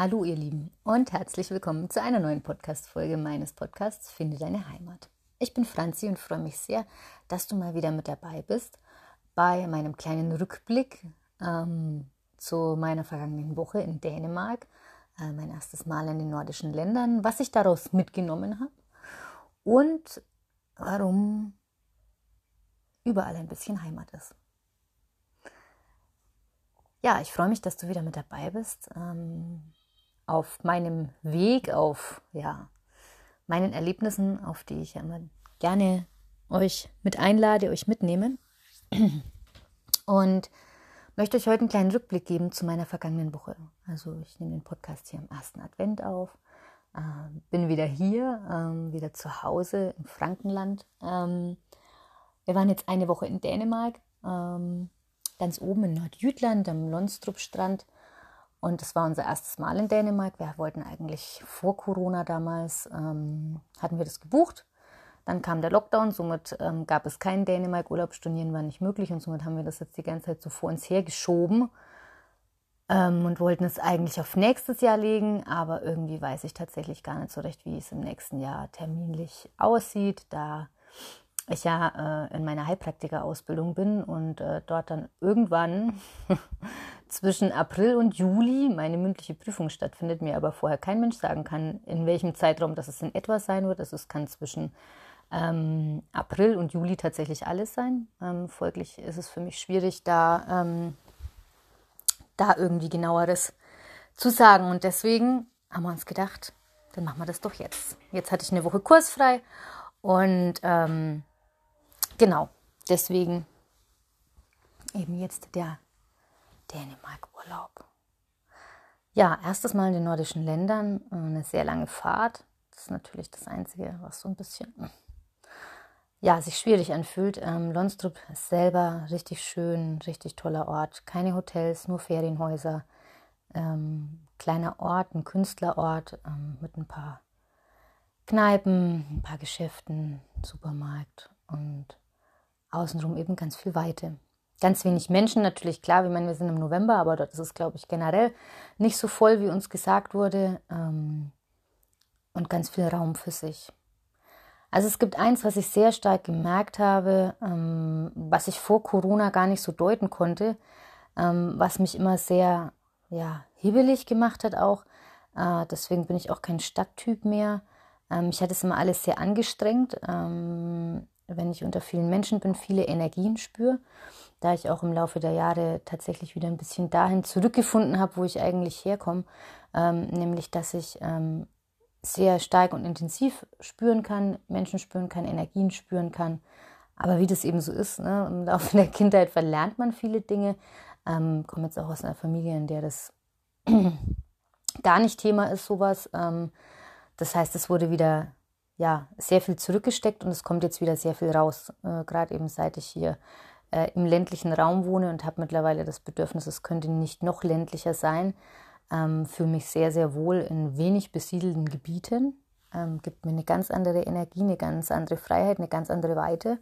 Hallo ihr Lieben und herzlich willkommen zu einer neuen Podcast-Folge meines Podcasts Finde deine Heimat. Ich bin Franzi und freue mich sehr, dass du mal wieder mit dabei bist bei meinem kleinen Rückblick ähm, zu meiner vergangenen Woche in Dänemark. Äh, mein erstes Mal in den nordischen Ländern, was ich daraus mitgenommen habe und warum überall ein bisschen Heimat ist. Ja, ich freue mich, dass du wieder mit dabei bist. Ähm, auf meinem Weg, auf ja, meinen Erlebnissen, auf die ich immer gerne euch mit einlade, euch mitnehmen. Und möchte euch heute einen kleinen Rückblick geben zu meiner vergangenen Woche. Also ich nehme den Podcast hier am ersten Advent auf, äh, bin wieder hier, ähm, wieder zu Hause im Frankenland. Ähm, wir waren jetzt eine Woche in Dänemark, ähm, ganz oben in Nordjütland am Lonstrup-Strand und es war unser erstes Mal in Dänemark. Wir wollten eigentlich vor Corona damals, ähm, hatten wir das gebucht. Dann kam der Lockdown, somit ähm, gab es keinen Dänemark. Urlaub stornieren war nicht möglich und somit haben wir das jetzt die ganze Zeit so vor uns hergeschoben ähm, und wollten es eigentlich auf nächstes Jahr legen. Aber irgendwie weiß ich tatsächlich gar nicht so recht, wie es im nächsten Jahr terminlich aussieht, da ich ja äh, in meiner Heilpraktiker-Ausbildung bin und äh, dort dann irgendwann zwischen April und Juli meine mündliche Prüfung stattfindet, mir aber vorher kein Mensch sagen kann, in welchem Zeitraum das in etwa sein wird. Also es kann zwischen ähm, April und Juli tatsächlich alles sein. Ähm, folglich ist es für mich schwierig, da, ähm, da irgendwie genaueres zu sagen. Und deswegen haben wir uns gedacht, dann machen wir das doch jetzt. Jetzt hatte ich eine Woche kursfrei und ähm, Genau, deswegen eben jetzt der Dänemark-Urlaub. Ja, erstes Mal in den nordischen Ländern, eine sehr lange Fahrt. Das ist natürlich das Einzige, was so ein bisschen ja, sich schwierig anfühlt. Ähm, Lonstrup ist selber richtig schön, richtig toller Ort. Keine Hotels, nur Ferienhäuser. Ähm, kleiner Ort, ein Künstlerort ähm, mit ein paar Kneipen, ein paar Geschäften, Supermarkt und außenrum eben ganz viel Weite. Ganz wenig Menschen, natürlich klar, wir meinen, wir sind im November, aber dort ist es, glaube ich, generell nicht so voll, wie uns gesagt wurde. Ähm, und ganz viel Raum für sich. Also es gibt eins, was ich sehr stark gemerkt habe, ähm, was ich vor Corona gar nicht so deuten konnte, ähm, was mich immer sehr ja, hibbelig gemacht hat auch. Äh, deswegen bin ich auch kein Stadttyp mehr. Ähm, ich hatte es immer alles sehr angestrengt. Ähm, wenn ich unter vielen Menschen bin, viele Energien spüre, da ich auch im Laufe der Jahre tatsächlich wieder ein bisschen dahin zurückgefunden habe, wo ich eigentlich herkomme, ähm, nämlich dass ich ähm, sehr stark und intensiv spüren kann, Menschen spüren kann, Energien spüren kann. Aber wie das eben so ist, ne, im Laufe der Kindheit verlernt man viele Dinge. Ähm, komme jetzt auch aus einer Familie, in der das gar nicht Thema ist, sowas. Ähm, das heißt, es wurde wieder ja, sehr viel zurückgesteckt und es kommt jetzt wieder sehr viel raus. Äh, Gerade eben seit ich hier äh, im ländlichen Raum wohne und habe mittlerweile das Bedürfnis, es könnte nicht noch ländlicher sein. Ähm, fühle mich sehr, sehr wohl in wenig besiedelten Gebieten. Ähm, gibt mir eine ganz andere Energie, eine ganz andere Freiheit, eine ganz andere Weite.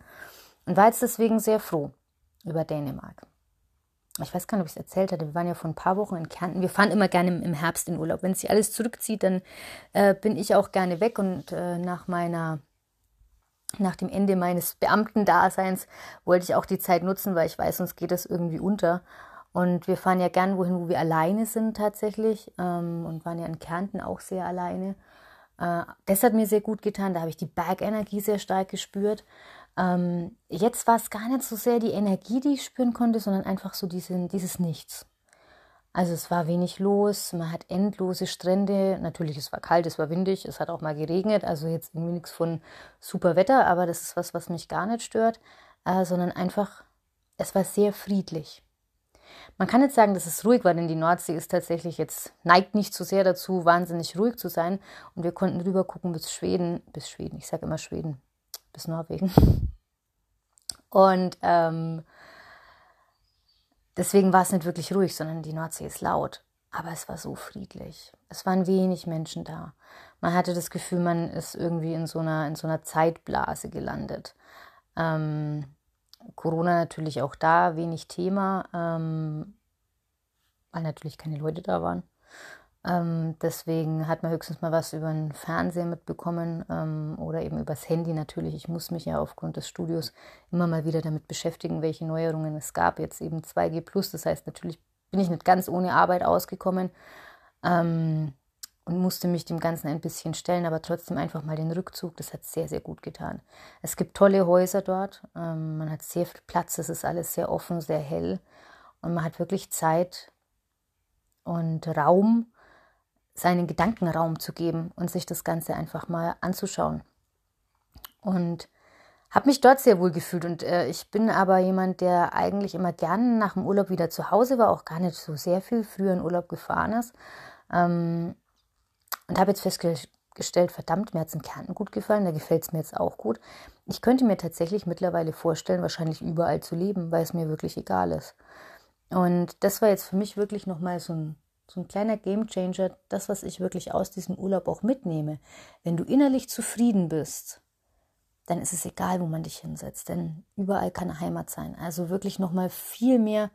Und war jetzt deswegen sehr froh über Dänemark ich weiß gar nicht, ob ich es erzählt hatte, wir waren ja vor ein paar Wochen in Kärnten. Wir fahren immer gerne im Herbst in Urlaub. Wenn sich alles zurückzieht, dann äh, bin ich auch gerne weg und äh, nach meiner nach dem Ende meines Beamtendaseins wollte ich auch die Zeit nutzen, weil ich weiß, sonst geht das irgendwie unter. Und wir fahren ja gern wohin, wo wir alleine sind tatsächlich ähm, und waren ja in Kärnten auch sehr alleine. Äh, das hat mir sehr gut getan. Da habe ich die Bergenergie sehr stark gespürt. Ähm, jetzt war es gar nicht so sehr die Energie, die ich spüren konnte, sondern einfach so diese, dieses Nichts. Also es war wenig los, man hat endlose Strände. Natürlich, es war kalt, es war windig, es hat auch mal geregnet. Also jetzt irgendwie nichts von super Wetter, aber das ist was, was mich gar nicht stört, äh, sondern einfach, es war sehr friedlich. Man kann jetzt sagen, dass es ruhig war, denn die Nordsee ist tatsächlich jetzt, neigt nicht so sehr dazu, wahnsinnig ruhig zu sein. Und wir konnten rüber gucken bis Schweden, bis Schweden, ich sage immer Schweden, bis Norwegen. Und ähm, deswegen war es nicht wirklich ruhig, sondern die Nordsee ist laut. Aber es war so friedlich. Es waren wenig Menschen da. Man hatte das Gefühl, man ist irgendwie in so einer, in so einer Zeitblase gelandet. Ähm, Corona natürlich auch da, wenig Thema, ähm, weil natürlich keine Leute da waren. Ähm, deswegen hat man höchstens mal was über den Fernseher mitbekommen ähm, oder eben übers Handy natürlich. Ich muss mich ja aufgrund des Studios immer mal wieder damit beschäftigen, welche Neuerungen es gab. Jetzt eben 2G Plus, das heißt natürlich bin ich nicht ganz ohne Arbeit ausgekommen ähm, und musste mich dem Ganzen ein bisschen stellen, aber trotzdem einfach mal den Rückzug, das hat sehr, sehr gut getan. Es gibt tolle Häuser dort, ähm, man hat sehr viel Platz, es ist alles sehr offen, sehr hell und man hat wirklich Zeit und Raum, seinen Gedankenraum zu geben und sich das Ganze einfach mal anzuschauen. Und habe mich dort sehr wohl gefühlt und äh, ich bin aber jemand, der eigentlich immer gerne nach dem Urlaub wieder zu Hause war, auch gar nicht so sehr viel früher in Urlaub gefahren ist. Ähm, und habe jetzt festgestellt, verdammt, mir hat es in Kärnten gut gefallen, da gefällt es mir jetzt auch gut. Ich könnte mir tatsächlich mittlerweile vorstellen, wahrscheinlich überall zu leben, weil es mir wirklich egal ist. Und das war jetzt für mich wirklich nochmal so ein so ein kleiner Gamechanger, das, was ich wirklich aus diesem Urlaub auch mitnehme. Wenn du innerlich zufrieden bist, dann ist es egal, wo man dich hinsetzt, denn überall kann Heimat sein. Also wirklich nochmal viel mehr,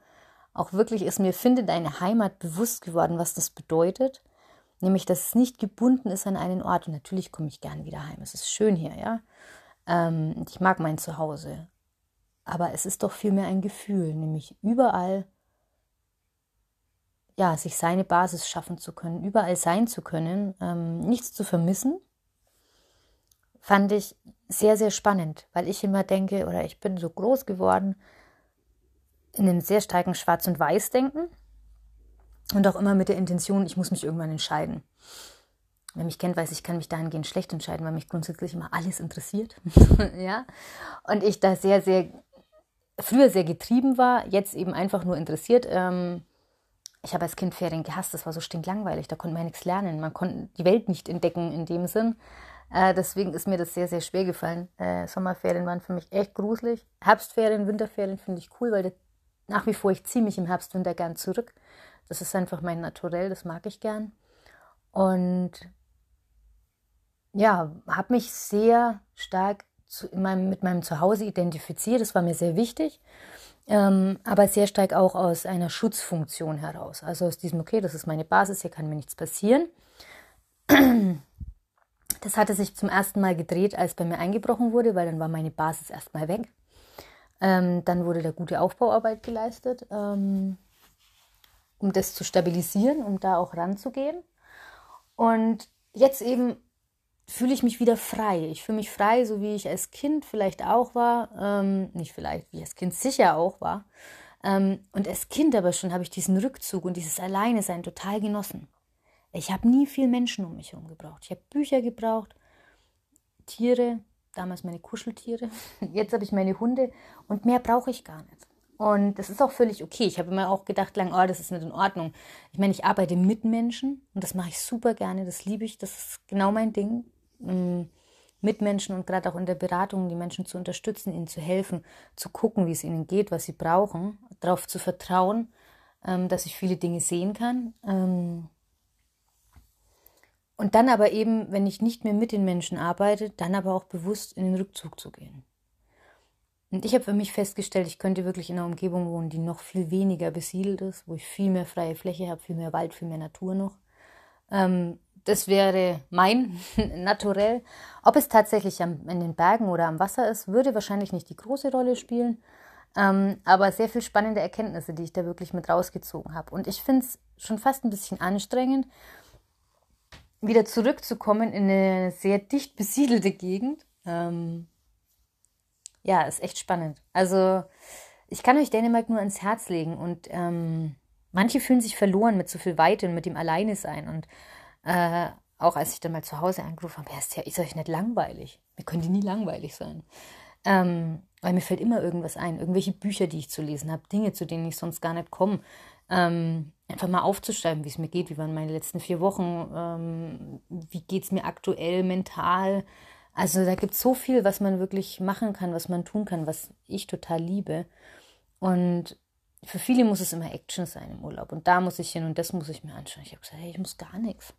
auch wirklich ist mir, finde deine Heimat bewusst geworden, was das bedeutet. Nämlich, dass es nicht gebunden ist an einen Ort. Und natürlich komme ich gern wieder heim. Es ist schön hier, ja. Ähm, ich mag mein Zuhause. Aber es ist doch vielmehr ein Gefühl, nämlich überall ja, sich seine Basis schaffen zu können, überall sein zu können, ähm, nichts zu vermissen, fand ich sehr, sehr spannend, weil ich immer denke, oder ich bin so groß geworden in einem sehr starken Schwarz- und Weiß-Denken und auch immer mit der Intention, ich muss mich irgendwann entscheiden. Wer mich kennt, weiß, ich kann mich dahingehend schlecht entscheiden, weil mich grundsätzlich immer alles interessiert. ja. Und ich da sehr, sehr, früher sehr getrieben war, jetzt eben einfach nur interessiert. Ähm, ich habe als Kind Ferien gehasst, das war so stinklangweilig, da konnte man nichts lernen, man konnte die Welt nicht entdecken in dem Sinn. Äh, deswegen ist mir das sehr, sehr schwer gefallen. Äh, Sommerferien waren für mich echt gruselig. Herbstferien, Winterferien finde ich cool, weil das, nach wie vor ich ziehe mich im Herbst, Winter gern zurück. Das ist einfach mein Naturell, das mag ich gern. Und ja, habe mich sehr stark zu, meinem, mit meinem Zuhause identifiziert. Das war mir sehr wichtig ähm, aber sehr stark auch aus einer Schutzfunktion heraus. Also aus diesem, okay, das ist meine Basis, hier kann mir nichts passieren. Das hatte sich zum ersten Mal gedreht, als bei mir eingebrochen wurde, weil dann war meine Basis erstmal weg. Ähm, dann wurde da gute Aufbauarbeit geleistet, ähm, um das zu stabilisieren, um da auch ranzugehen. Und jetzt eben fühle ich mich wieder frei. Ich fühle mich frei, so wie ich als Kind vielleicht auch war. Ähm, nicht vielleicht, wie ich als Kind sicher auch war. Ähm, und als Kind aber schon habe ich diesen Rückzug und dieses Alleinesein total genossen. Ich habe nie viel Menschen um mich herum gebraucht. Ich habe Bücher gebraucht, Tiere, damals meine Kuscheltiere. Jetzt habe ich meine Hunde und mehr brauche ich gar nicht. Und das ist auch völlig okay. Ich habe immer auch gedacht, lang, oh, das ist nicht in Ordnung. Ich meine, ich arbeite mit Menschen und das mache ich super gerne. Das liebe ich. Das ist genau mein Ding. Mm, Mitmenschen und gerade auch in der Beratung die Menschen zu unterstützen, ihnen zu helfen, zu gucken, wie es ihnen geht, was sie brauchen, darauf zu vertrauen, ähm, dass ich viele Dinge sehen kann. Ähm, und dann aber eben, wenn ich nicht mehr mit den Menschen arbeite, dann aber auch bewusst in den Rückzug zu gehen. Und ich habe für mich festgestellt, ich könnte wirklich in einer Umgebung wohnen, die noch viel weniger besiedelt ist, wo ich viel mehr freie Fläche habe, viel mehr Wald, viel mehr Natur noch. Ähm, das wäre mein Naturell. Ob es tatsächlich am, in den Bergen oder am Wasser ist, würde wahrscheinlich nicht die große Rolle spielen. Ähm, aber sehr viel spannende Erkenntnisse, die ich da wirklich mit rausgezogen habe. Und ich finde es schon fast ein bisschen anstrengend, wieder zurückzukommen in eine sehr dicht besiedelte Gegend. Ähm, ja, ist echt spannend. Also ich kann euch Dänemark nur ans Herz legen und ähm, manche fühlen sich verloren mit so viel Weite und mit dem Alleine sein und äh, auch als ich dann mal zu Hause angerufen habe, ist, ja, ist euch nicht langweilig. Mir könnte nie langweilig sein. Ähm, weil mir fällt immer irgendwas ein, irgendwelche Bücher, die ich zu lesen habe, Dinge, zu denen ich sonst gar nicht komme. Ähm, einfach mal aufzuschreiben, wie es mir geht, wie waren meine letzten vier Wochen, ähm, wie geht es mir aktuell mental. Also da gibt es so viel, was man wirklich machen kann, was man tun kann, was ich total liebe. Und für viele muss es immer Action sein im Urlaub. Und da muss ich hin und das muss ich mir anschauen. Ich habe gesagt, hey, ich muss gar nichts.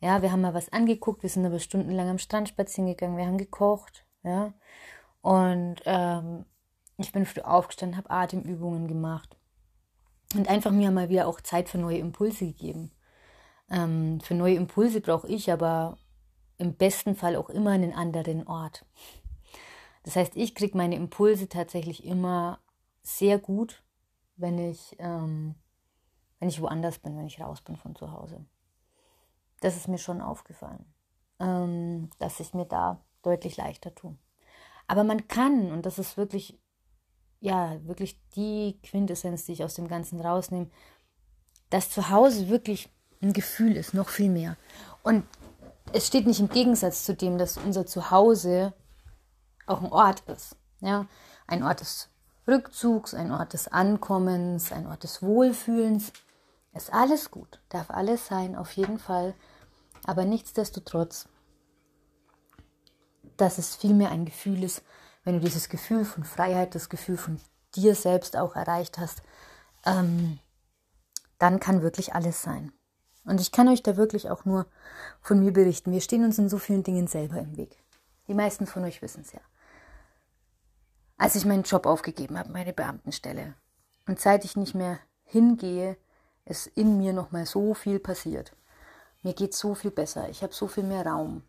Ja, wir haben mal was angeguckt, wir sind aber stundenlang am Strand spazieren gegangen, wir haben gekocht, ja. Und ähm, ich bin früh aufgestanden, habe Atemübungen gemacht und einfach mir mal wieder auch Zeit für neue Impulse gegeben. Ähm, für neue Impulse brauche ich aber im besten Fall auch immer einen anderen Ort. Das heißt, ich kriege meine Impulse tatsächlich immer sehr gut, wenn ich, ähm, wenn ich woanders bin, wenn ich raus bin von zu Hause. Das ist mir schon aufgefallen, ähm, dass ich mir da deutlich leichter tue. Aber man kann, und das ist wirklich, ja, wirklich die Quintessenz, die ich aus dem Ganzen rausnehme, dass zu Hause wirklich ein Gefühl ist, noch viel mehr. Und es steht nicht im Gegensatz zu dem, dass unser Zuhause auch ein Ort ist. Ja? Ein Ort des Rückzugs, ein Ort des Ankommens, ein Ort des Wohlfühlens. Ist alles gut, darf alles sein, auf jeden Fall. Aber nichtsdestotrotz, dass es vielmehr ein Gefühl ist, wenn du dieses Gefühl von Freiheit, das Gefühl von dir selbst auch erreicht hast, ähm, dann kann wirklich alles sein. Und ich kann euch da wirklich auch nur von mir berichten. Wir stehen uns in so vielen Dingen selber im Weg. Die meisten von euch wissen es ja. Als ich meinen Job aufgegeben habe, meine Beamtenstelle, und seit ich nicht mehr hingehe, ist in mir noch mal so viel passiert. Mir geht so viel besser. Ich habe so viel mehr Raum.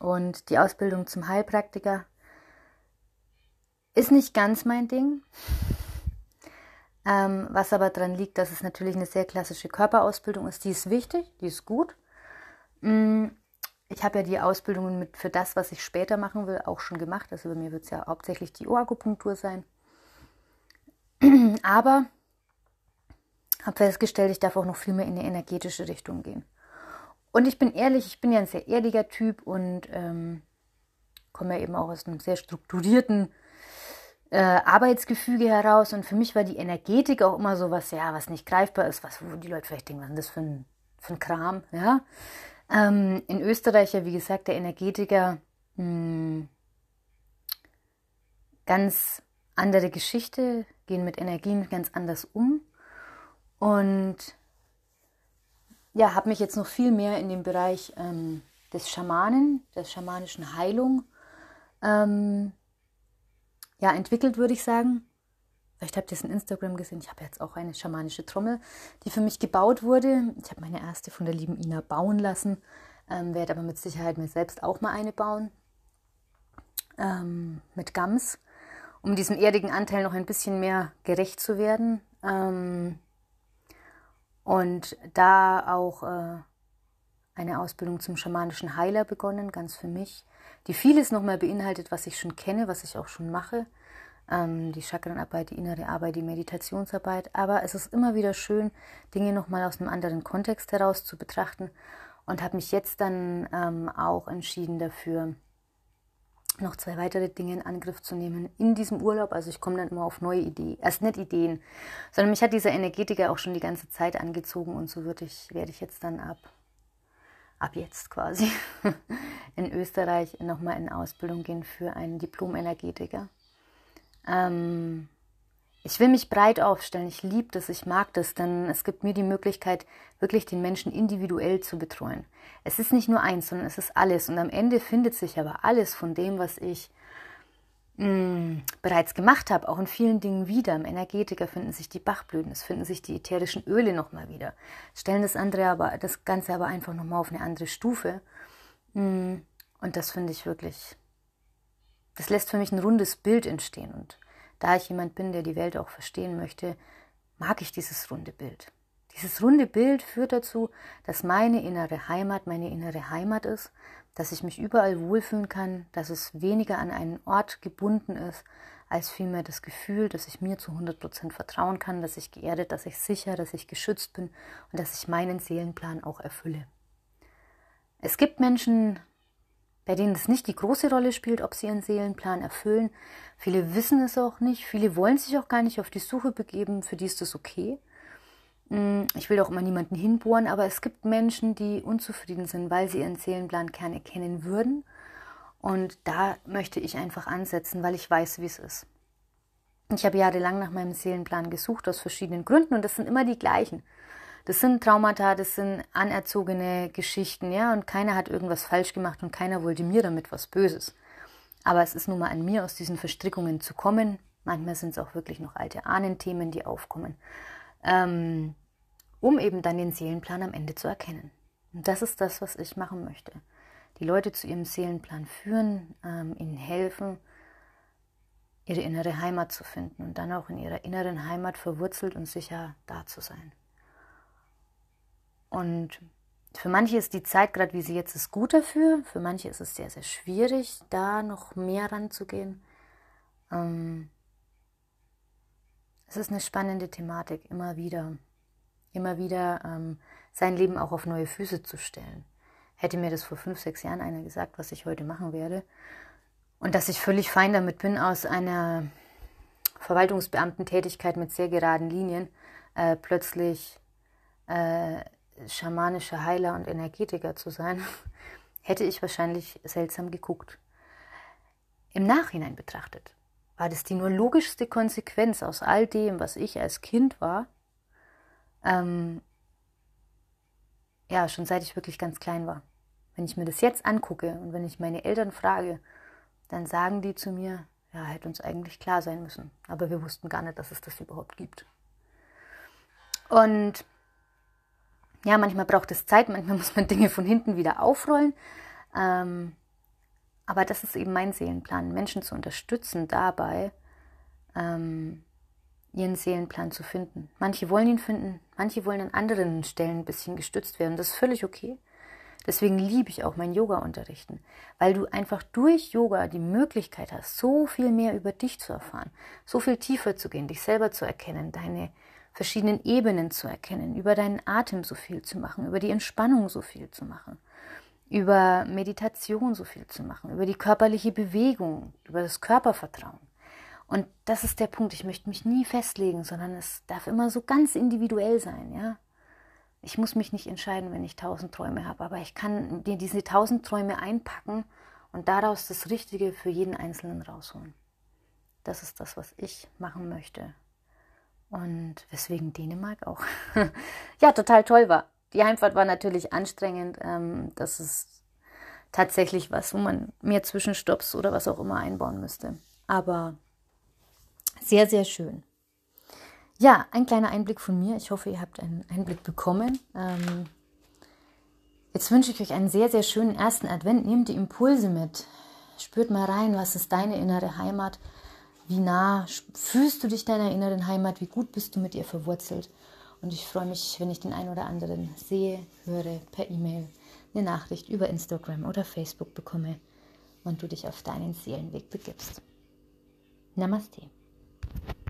Und die Ausbildung zum Heilpraktiker ist nicht ganz mein Ding. Ähm, was aber daran liegt, dass es natürlich eine sehr klassische Körperausbildung ist. Die ist wichtig, die ist gut. Mm, ich habe ja die Ausbildungen mit für das, was ich später machen will, auch schon gemacht. Also bei mir wird es ja hauptsächlich die Ohrakupunktur sein. Aber habe festgestellt, ich darf auch noch viel mehr in eine energetische Richtung gehen. Und ich bin ehrlich, ich bin ja ein sehr erdiger Typ und ähm, komme ja eben auch aus einem sehr strukturierten äh, Arbeitsgefüge heraus. Und für mich war die Energetik auch immer so was, ja, was nicht greifbar ist, was, wo die Leute vielleicht denken, was ist das für ein, für ein Kram, ja. Ähm, in Österreich ja, wie gesagt, der Energetiker, mh, hm, ganz andere Geschichte, gehen mit Energien ganz anders um. Und ja, habe mich jetzt noch viel mehr in dem Bereich ähm, des Schamanen, der schamanischen Heilung ähm, ja, entwickelt, würde ich sagen. Vielleicht habt ihr es in Instagram gesehen. Ich habe jetzt auch eine schamanische Trommel, die für mich gebaut wurde. Ich habe meine erste von der lieben Ina bauen lassen. Ähm, werde aber mit Sicherheit mir selbst auch mal eine bauen. Ähm, mit Gams, um diesem erdigen Anteil noch ein bisschen mehr gerecht zu werden. Ähm, und da auch äh, eine Ausbildung zum schamanischen Heiler begonnen, ganz für mich die vieles nochmal beinhaltet, was ich schon kenne, was ich auch schon mache. Ähm, die Chakrenarbeit, die innere Arbeit, die Meditationsarbeit. Aber es ist immer wieder schön, Dinge nochmal aus einem anderen Kontext heraus zu betrachten und habe mich jetzt dann ähm, auch entschieden dafür, noch zwei weitere Dinge in Angriff zu nehmen in diesem Urlaub. Also ich komme dann immer auf neue Ideen, erst nicht Ideen, sondern mich hat dieser Energetiker auch schon die ganze Zeit angezogen und so würde ich, werde ich jetzt dann ab ab jetzt quasi in Österreich nochmal in Ausbildung gehen für einen Diplom-Energetiker. Ähm, ich will mich breit aufstellen. Ich liebe das, ich mag das, denn es gibt mir die Möglichkeit, wirklich den Menschen individuell zu betreuen. Es ist nicht nur eins, sondern es ist alles. Und am Ende findet sich aber alles von dem, was ich mh, mm, bereits gemacht habe, auch in vielen Dingen wieder. Im Energetiker finden sich die Bachblüten, es finden sich die ätherischen Öle nochmal wieder. Stellen das andere aber, das Ganze aber einfach nochmal auf eine andere Stufe. Mh, mm, und das finde ich wirklich, das lässt für mich ein rundes Bild entstehen. Und da ich jemand bin, der die Welt auch verstehen möchte, mag ich dieses runde Bild. Dieses runde Bild führt dazu, dass meine innere Heimat meine innere Heimat ist, dass ich mich überall wohlfühlen kann, dass es weniger an einen Ort gebunden ist, als vielmehr das Gefühl, dass ich mir zu 100% vertrauen kann, dass ich geerdet, dass ich sicher, dass ich geschützt bin und dass ich meinen Seelenplan auch erfülle. Es gibt Menschen, bei denen es nicht die große Rolle spielt, ob sie ihren Seelenplan erfüllen. Viele wissen es auch nicht, viele wollen sich auch gar nicht auf die Suche begeben, für die ist das okay. Mm, ich will auch immer niemanden hinbohren, aber es gibt Menschen, die unzufrieden sind, weil sie ihren Seelenplan gern erkennen würden. Und da möchte ich einfach ansetzen, weil ich weiß, wie es ist. Ich habe jahrelang nach meinem Seelenplan gesucht, aus verschiedenen Gründen, und das sind immer die gleichen. Das sind Traumata, das sind anerzogene Geschichten, ja, und keiner hat irgendwas falsch gemacht und keiner wollte mir damit was Böses. Aber es ist nun mal an mir, aus diesen Verstrickungen zu kommen. Manchmal sind es auch wirklich noch alte Ahnenthemen, die aufkommen. Ähm, um eben dann den Seelenplan am Ende zu erkennen. Und das ist das, was ich machen möchte. Die Leute zu ihrem Seelenplan führen, ähm, ihnen helfen, ihre innere Heimat zu finden und dann auch in ihrer inneren Heimat verwurzelt und sicher da zu sein. Und für manche ist die Zeit, gerade wie sie jetzt ist, gut dafür. Für manche ist es sehr, sehr schwierig, da noch mehr ranzugehen. Ähm, es ist eine spannende Thematik, immer wieder, immer wieder ähm, sein Leben auch auf neue Füße zu stellen. Hätte mir das vor fünf, sechs Jahren einer gesagt, was ich heute machen werde, und dass ich völlig fein damit bin, aus einer Verwaltungsbeamtentätigkeit mit sehr geraden Linien äh, plötzlich äh, schamanischer Heiler und Energetiker zu sein, hätte ich wahrscheinlich seltsam geguckt. Im Nachhinein betrachtet war das die nur logischste Konsequenz aus all dem, was ich als Kind war. Ähm, ja, schon seit ich wirklich ganz klein war. Wenn ich mir das jetzt angucke und wenn ich meine Eltern frage, dann sagen die zu mir, ja, hätte uns eigentlich klar sein müssen. Aber wir wussten gar nicht, dass es das überhaupt gibt. Und ja, manchmal braucht es Zeit, manchmal muss man Dinge von hinten wieder aufrollen. Ähm, aber das ist eben mein Seelenplan, Menschen zu unterstützen dabei, ähm, ihren Seelenplan zu finden. Manche wollen ihn finden, manche wollen an anderen Stellen ein bisschen gestützt werden. Das ist völlig okay. Deswegen liebe ich auch mein Yoga-Unterrichten, weil du einfach durch Yoga die Möglichkeit hast, so viel mehr über dich zu erfahren, so viel tiefer zu gehen, dich selber zu erkennen, deine verschiedenen Ebenen zu erkennen, über deinen Atem so viel zu machen, über die Entspannung so viel zu machen, über Meditation so viel zu machen, über die körperliche Bewegung, über das Körpervertrauen. Und das ist der Punkt. Ich möchte mich nie festlegen, sondern es darf immer so ganz individuell sein, ja. Ich muss mich nicht entscheiden, wenn ich tausend Träume habe, aber ich kann dir diese tausend Träume einpacken und daraus das Richtige für jeden Einzelnen rausholen. Das ist das, was ich machen möchte und weswegen Dänemark auch ja total toll war. Die Heimfahrt war natürlich anstrengend. Ähm, das ist tatsächlich was, wo man mehr Zwischenstopps oder was auch immer einbauen müsste. Aber sehr, sehr schön. Ja, ein kleiner Einblick von mir. Ich hoffe, ihr habt einen Einblick bekommen. Ähm, jetzt wünsche ich euch einen sehr, sehr schönen ersten Advent. Nehmt die Impulse mit. Spürt mal rein, was ist deine innere Heimat? Wie nah fühlst du dich deiner inneren Heimat? Wie gut bist du mit ihr verwurzelt? Und ich freue mich, wenn ich den einen oder anderen sehe, höre, per E-Mail, eine Nachricht über Instagram oder Facebook bekomme und du dich auf deinen Seelenweg begibst. Namaste.